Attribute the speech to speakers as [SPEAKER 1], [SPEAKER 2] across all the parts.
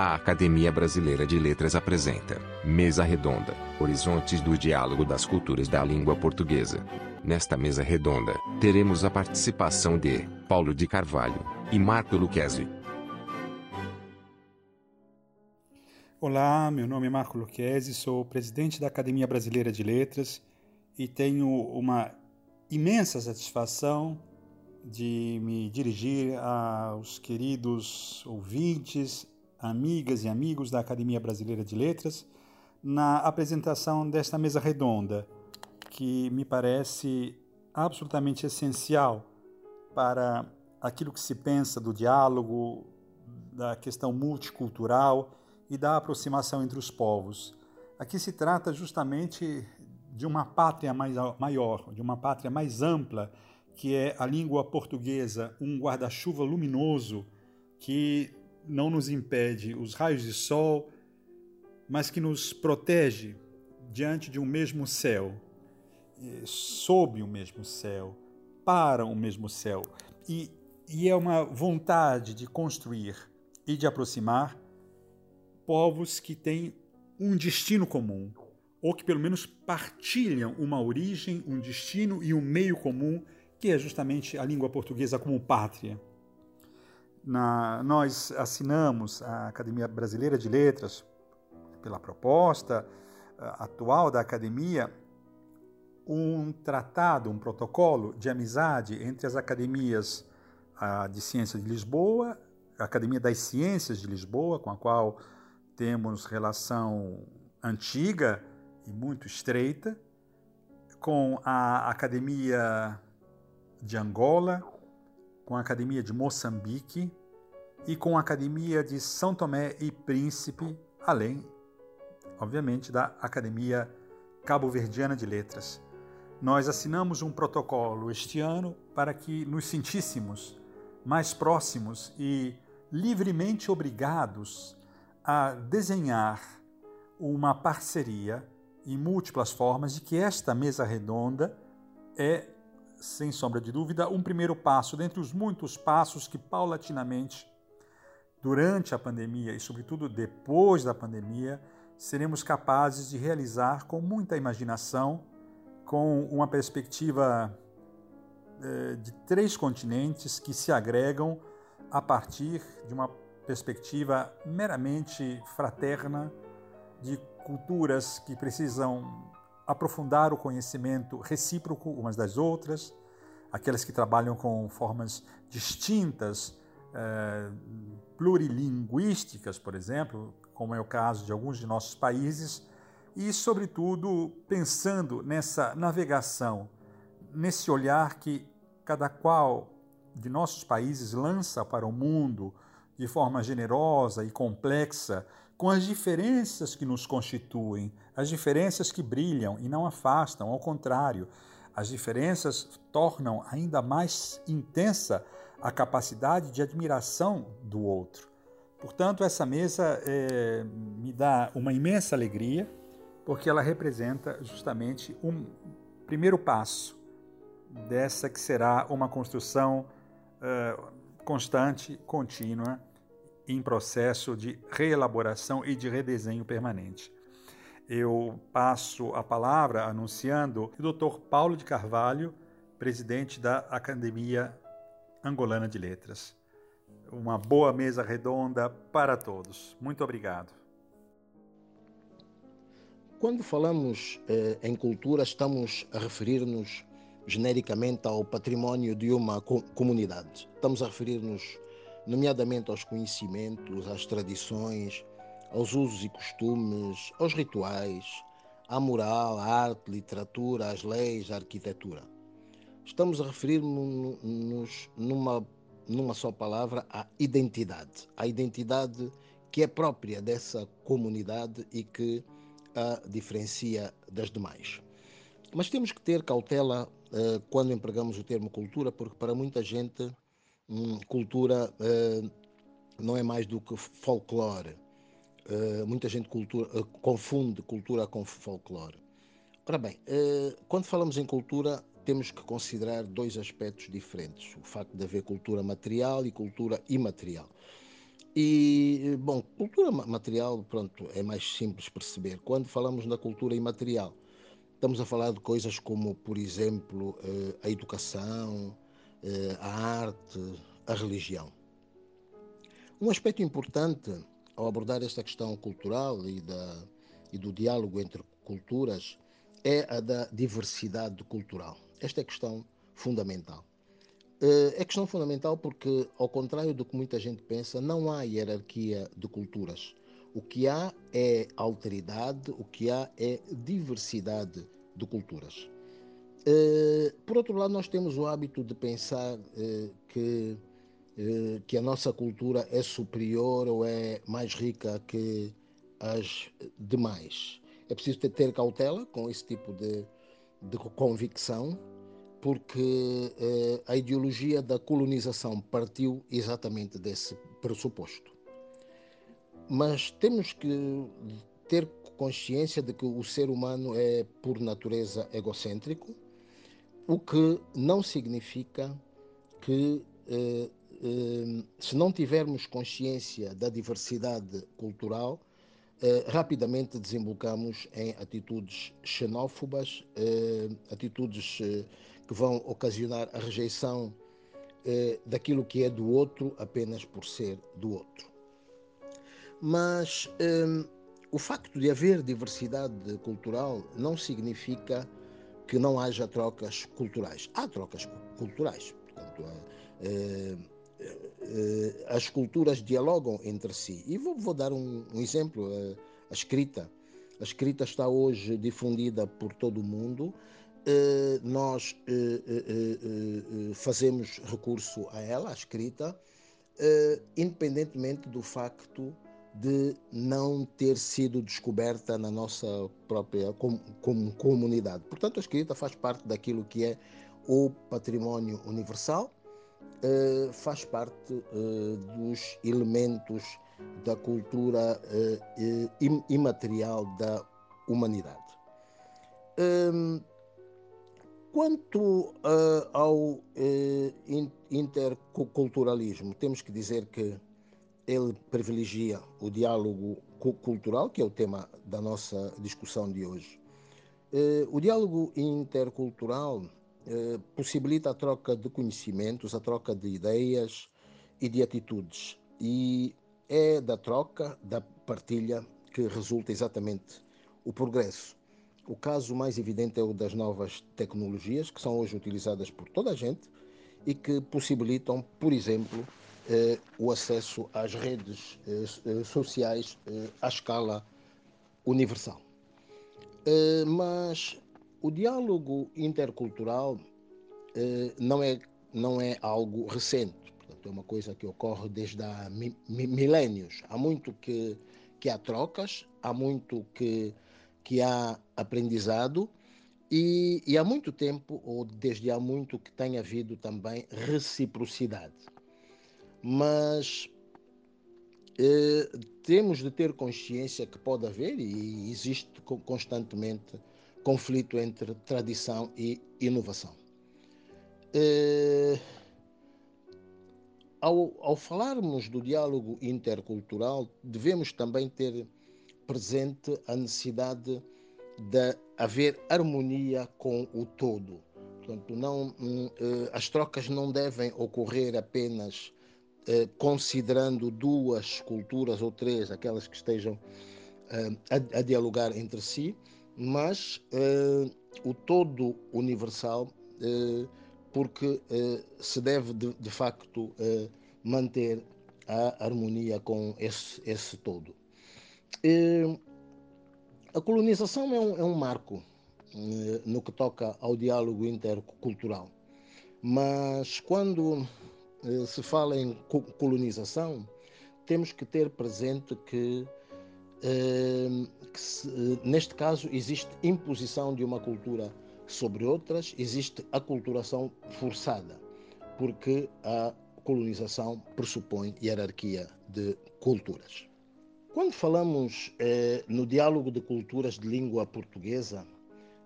[SPEAKER 1] A Academia Brasileira de Letras apresenta Mesa Redonda Horizontes do Diálogo das Culturas da Língua Portuguesa. Nesta mesa redonda, teremos a participação de Paulo de Carvalho e Marco Luquezzi.
[SPEAKER 2] Olá, meu nome é Marco Luquezzi, sou presidente da Academia Brasileira de Letras e tenho uma imensa satisfação de me dirigir aos queridos ouvintes amigas e amigos da Academia Brasileira de Letras, na apresentação desta mesa redonda, que me parece absolutamente essencial para aquilo que se pensa do diálogo, da questão multicultural e da aproximação entre os povos. Aqui se trata justamente de uma pátria mais, maior, de uma pátria mais ampla, que é a língua portuguesa, um guarda-chuva luminoso que não nos impede os raios de sol, mas que nos protege diante de um mesmo céu, sob o mesmo céu, para o mesmo céu. E, e é uma vontade de construir e de aproximar povos que têm um destino comum, ou que pelo menos partilham uma origem, um destino e um meio comum, que é justamente a língua portuguesa como pátria. Na, nós assinamos a Academia Brasileira de Letras, pela proposta uh, atual da academia, um tratado, um protocolo de amizade entre as academias uh, de Ciências de Lisboa, a Academia das Ciências de Lisboa, com a qual temos relação antiga e muito estreita, com a Academia de Angola, com a Academia de Moçambique e com a Academia de São Tomé e Príncipe, além, obviamente, da Academia Cabo-Verdiana de Letras. Nós assinamos um protocolo este ano para que nos sentíssemos mais próximos e livremente obrigados a desenhar uma parceria em múltiplas formas de que esta mesa redonda é sem sombra de dúvida, um primeiro passo dentre os muitos passos que paulatinamente, durante a pandemia e, sobretudo, depois da pandemia, seremos capazes de realizar com muita imaginação, com uma perspectiva eh, de três continentes que se agregam a partir de uma perspectiva meramente fraterna, de culturas que precisam aprofundar o conhecimento recíproco umas das outras, aquelas que trabalham com formas distintas, eh, plurilinguísticas, por exemplo, como é o caso de alguns de nossos países, e, sobretudo, pensando nessa navegação, nesse olhar que cada qual de nossos países lança para o mundo de forma generosa e complexa, com as diferenças que nos constituem, as diferenças que brilham e não afastam, ao contrário, as diferenças tornam ainda mais intensa a capacidade de admiração do outro. Portanto, essa mesa é, me dá uma imensa alegria, porque ela representa justamente um primeiro passo dessa que será uma construção uh, constante, contínua, em processo de reelaboração e de redesenho permanente. Eu passo a palavra anunciando o Dr. Paulo de Carvalho, presidente da Academia Angolana de Letras. Uma boa mesa redonda para todos. Muito obrigado.
[SPEAKER 3] Quando falamos eh, em cultura, estamos a referir-nos genericamente ao património de uma comunidade. Estamos a referir-nos nomeadamente aos conhecimentos, às tradições, aos usos e costumes, aos rituais, à moral, à arte, literatura, às leis, à arquitetura. Estamos a referir-nos numa, numa só palavra à identidade, à identidade que é própria dessa comunidade e que a diferencia das demais. Mas temos que ter cautela uh, quando empregamos o termo cultura, porque para muita gente Hum, cultura uh, não é mais do que folclore. Uh, muita gente cultura, confunde cultura com folclore. Ora bem, quando falamos em cultura, temos que considerar dois aspectos diferentes: o facto de haver cultura material e cultura imaterial. E, bom, cultura material, pronto, é mais simples perceber. Quando falamos na cultura imaterial, estamos a falar de coisas como, por exemplo, eh, a educação, eh, a arte, a religião. Um aspecto importante ao abordar esta questão cultural e, da, e do diálogo entre culturas é a da diversidade cultural. Esta é questão fundamental. Eh, é questão fundamental porque, ao contrário do que muita gente pensa, não há hierarquia de culturas. O que há é alteridade, o que há é diversidade de culturas. Eh, por outro lado, nós temos o hábito de pensar eh, que, que a nossa cultura é superior ou é mais rica que as demais. É preciso ter cautela com esse tipo de, de convicção porque eh, a ideologia da colonização partiu exatamente desse pressuposto. Mas temos que ter consciência de que o ser humano é, por natureza, egocêntrico, o que não significa que, eh, eh, se não tivermos consciência da diversidade cultural, eh, rapidamente desembocamos em atitudes xenófobas, eh, atitudes eh, que vão ocasionar a rejeição eh, daquilo que é do outro apenas por ser do outro. Mas eh, o facto de haver diversidade cultural não significa que não haja trocas culturais. Há trocas culturais. Portanto, eh, as culturas dialogam entre si. E vou, vou dar um, um exemplo: a escrita. A escrita está hoje difundida por todo o mundo eh, nós eh, eh, fazemos recurso a ela, a escrita, independentemente do facto de não ter sido descoberta na nossa própria com, com, comunidade. Portanto, a escrita faz parte daquilo que é o património universal, faz parte dos elementos da cultura imaterial da humanidade. Ehm, Quanto ao interculturalismo, temos que dizer que ele privilegia o diálogo cultural, que é o tema da nossa discussão de hoje. O diálogo intercultural possibilita a troca de conhecimentos, a troca de ideias e de atitudes. E é da troca, da partilha, que resulta exatamente o progresso. O caso mais evidente é o das novas tecnologias, que são hoje utilizadas por toda a gente e que possibilitam, por exemplo, eh, o acesso às redes eh, eh sociais eh, à escala universal. Eh, mas o diálogo intercultural eh, não, é, não é algo recente, portanto, é uma coisa que ocorre desde há mi milénios. Há muito que, que há trocas, há muito que que há aprendizado e, e, há muito tempo, ou desde há muito, que tem havido também reciprocidade. Mas eh, temos de ter consciência que pode haver e existe constantemente conflito entre tradição e inovação. Eh, ao, ao falarmos do diálogo intercultural, devemos também ter presente a necessidade de haver harmonia com o todo. Portanto, não, hum, eh, as trocas não devem ocorrer apenas eh, considerando duas culturas ou três, aquelas que estejam a, a, dialogar entre si, mas o todo universal, porque se deve de, de facto manter a harmonia com esse, esse todo. A colonização é um, é um marco eh, no que toca ao diálogo intercultural, mas quando eh, se fala em colonização, temos que ter presente eh, que se, neste caso existe imposição de uma cultura sobre outras, existe aculturação forçada, porque a colonização pressupõe hierarquia de culturas. Quando falamos eh, no diálogo de culturas de língua portuguesa,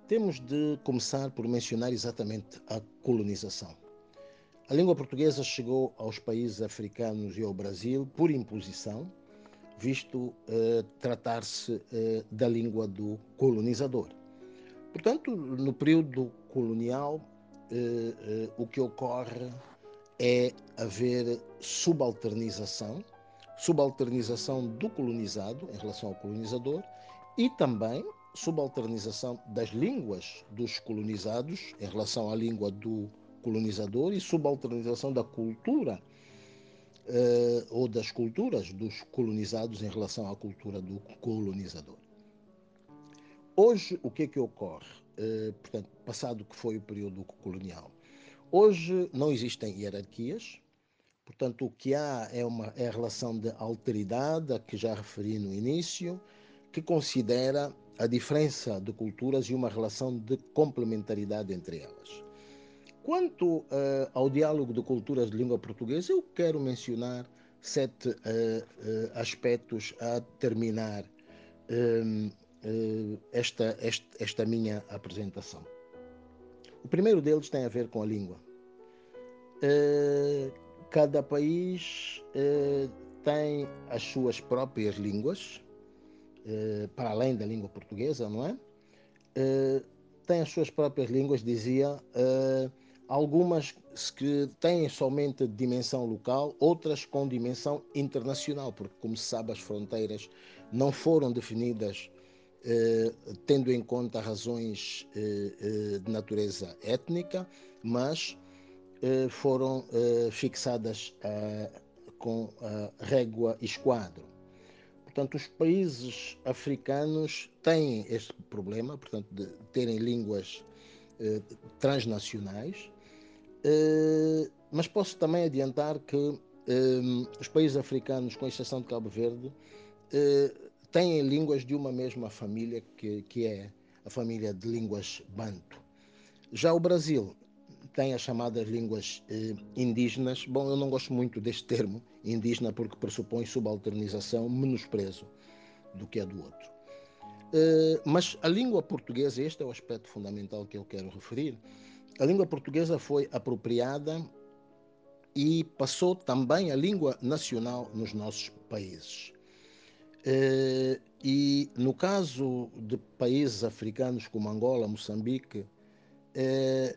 [SPEAKER 3] temos de começar por mencionar exatamente a colonização. A língua portuguesa chegou aos países africanos e ao Brasil por imposição, visto eh, tratar-se eh, da língua do colonizador. Portanto, no período colonial, eh, o que ocorre é haver subalternização, subalternização do colonizado em relação ao colonizador e também subalternização das línguas dos colonizados em relação à língua do colonizador e subalternização da cultura eh, ou das culturas dos colonizados em relação à cultura do colonizador. Hoje, o que é que ocorre? Eh, portanto, passado que foi o período colonial, hoje não existem hierarquias, portanto, o que há é, uma, é a relação de alteridade, a que já referi no início, que considera a diferença de culturas e uma relação de complementaridade entre elas. Quanto uh, ao diálogo de culturas de língua portuguesa, eu quero mencionar sete uh, uh, aspectos a terminar esta, esta, esta minha apresentação. O primeiro deles tem a ver com a língua. cada país tem as suas próprias línguas, para além da língua portuguesa, não é? Tem as suas próprias línguas, dizia, eh, algumas que têm somente dimensão local, outras com dimensão internacional, porque, como se sabe, as fronteiras não foram definidas tendo em conta razões de natureza étnica, mas foram fixadas com a régua esquadro. Portanto, os países africanos têm este problema, portanto, de terem línguas eh, transnacionais, eh, mas posso também adiantar que eh, os países africanos, com exceção de Cabo Verde, eh, têm línguas de uma mesma família, que, que é a família de línguas banto. Já o Brasil tem as chamadas línguas eh, indígenas. Bom, eu não gosto muito deste termo, indígena, porque pressupõe subalternização, menosprezo do que é do outro. Eh, mas a língua portuguesa, este é o aspecto fundamental que eu quero referir, a língua portuguesa foi apropriada e passou também a língua nacional nos nossos países. Eh, e no caso de países africanos como Angola, Moçambique, eh,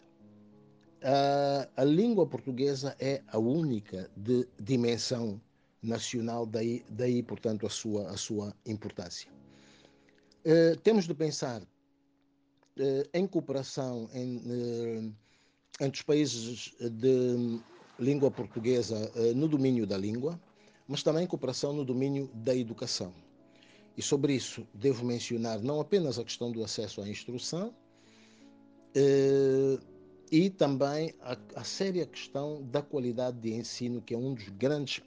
[SPEAKER 3] a, língua portuguesa é a única de dimensão nacional, daí, daí portanto, a sua, a sua importância. Uh, temos de pensar em cooperação em, uh, entre os países de língua portuguesa no domínio da língua, mas também cooperação no domínio da educação. E sobre isso devo mencionar não apenas a questão do acesso à instrução, e também a, a séria questão da qualidade de ensino, que é um dos grandes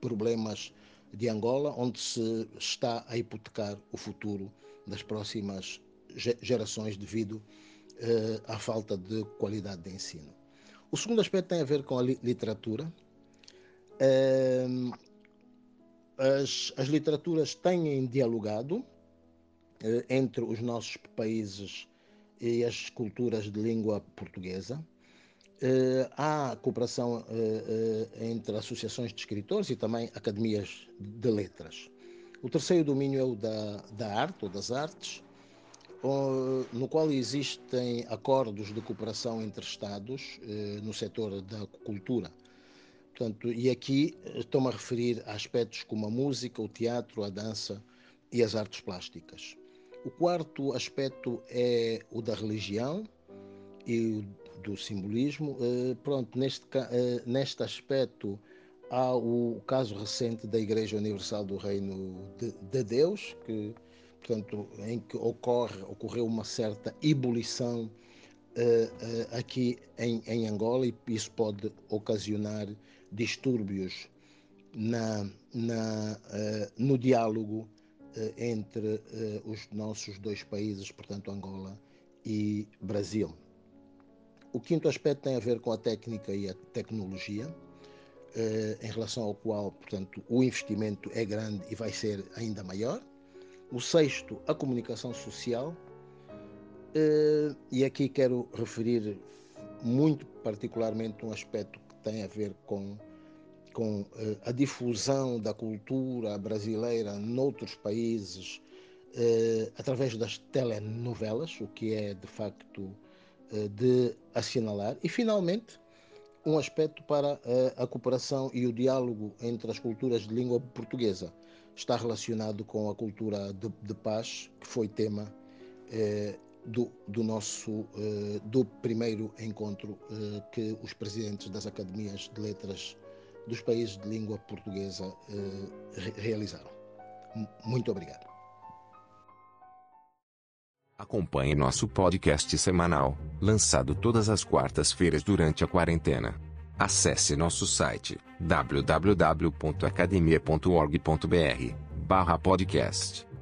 [SPEAKER 3] problemas de Angola, onde se está a hipotecar o futuro das próximas gerações devido eh, à falta de qualidade de ensino. O segundo aspecto tem a ver com a li literatura. Eh, as, as, literaturas têm dialogado eh, entre os nossos países e as culturas de língua portuguesa. Uh, há cooperação uh, uh, entre associações de escritores e também academias de letras. O terceiro domínio é o da, da arte ou das artes, no qual existem acordos de cooperação entre Estados no setor da cultura. Portanto, e aqui estou-me a referir a aspectos como a música, o teatro, a dança e as artes plásticas. O quarto aspecto é o da religião e do simbolismo. Eh, pronto, neste, eh, neste aspecto há o caso recente da Igreja Universal do Reino de, de Deus, que, portanto, em que ocorre, ocorreu uma certa ebulição uh, uh, aqui em, em, Angola e isso pode ocasionar distúrbios na, na, uh, no diálogo entre os nossos dois países, portanto Angola e Brasil. O quinto aspecto tem a ver com a técnica e a tecnologia, eh, em relação ao qual, portanto, o investimento é grande e vai ser ainda maior. O sexto, a comunicação social. E aqui quero referir muito particularmente um aspecto que tem a ver com, com eh, a difusão da cultura brasileira noutros países eh, através das telenovelas, o que é de facto eh, de assinalar. E, finalmente, um aspecto para a cooperação e o diálogo entre as culturas de língua portuguesa. Está relacionado com a cultura de, de paz, que foi tema eh, do, do, nosso eh, do primeiro encontro eh, que os presidentes das academias de letras dos países de língua portuguesa re realizaram. Muito obrigado.
[SPEAKER 1] Acompanhe nosso podcast semanal, lançado todas as quartas-feiras durante a quarentena. Acesse nosso site www.academia.org.br/podcast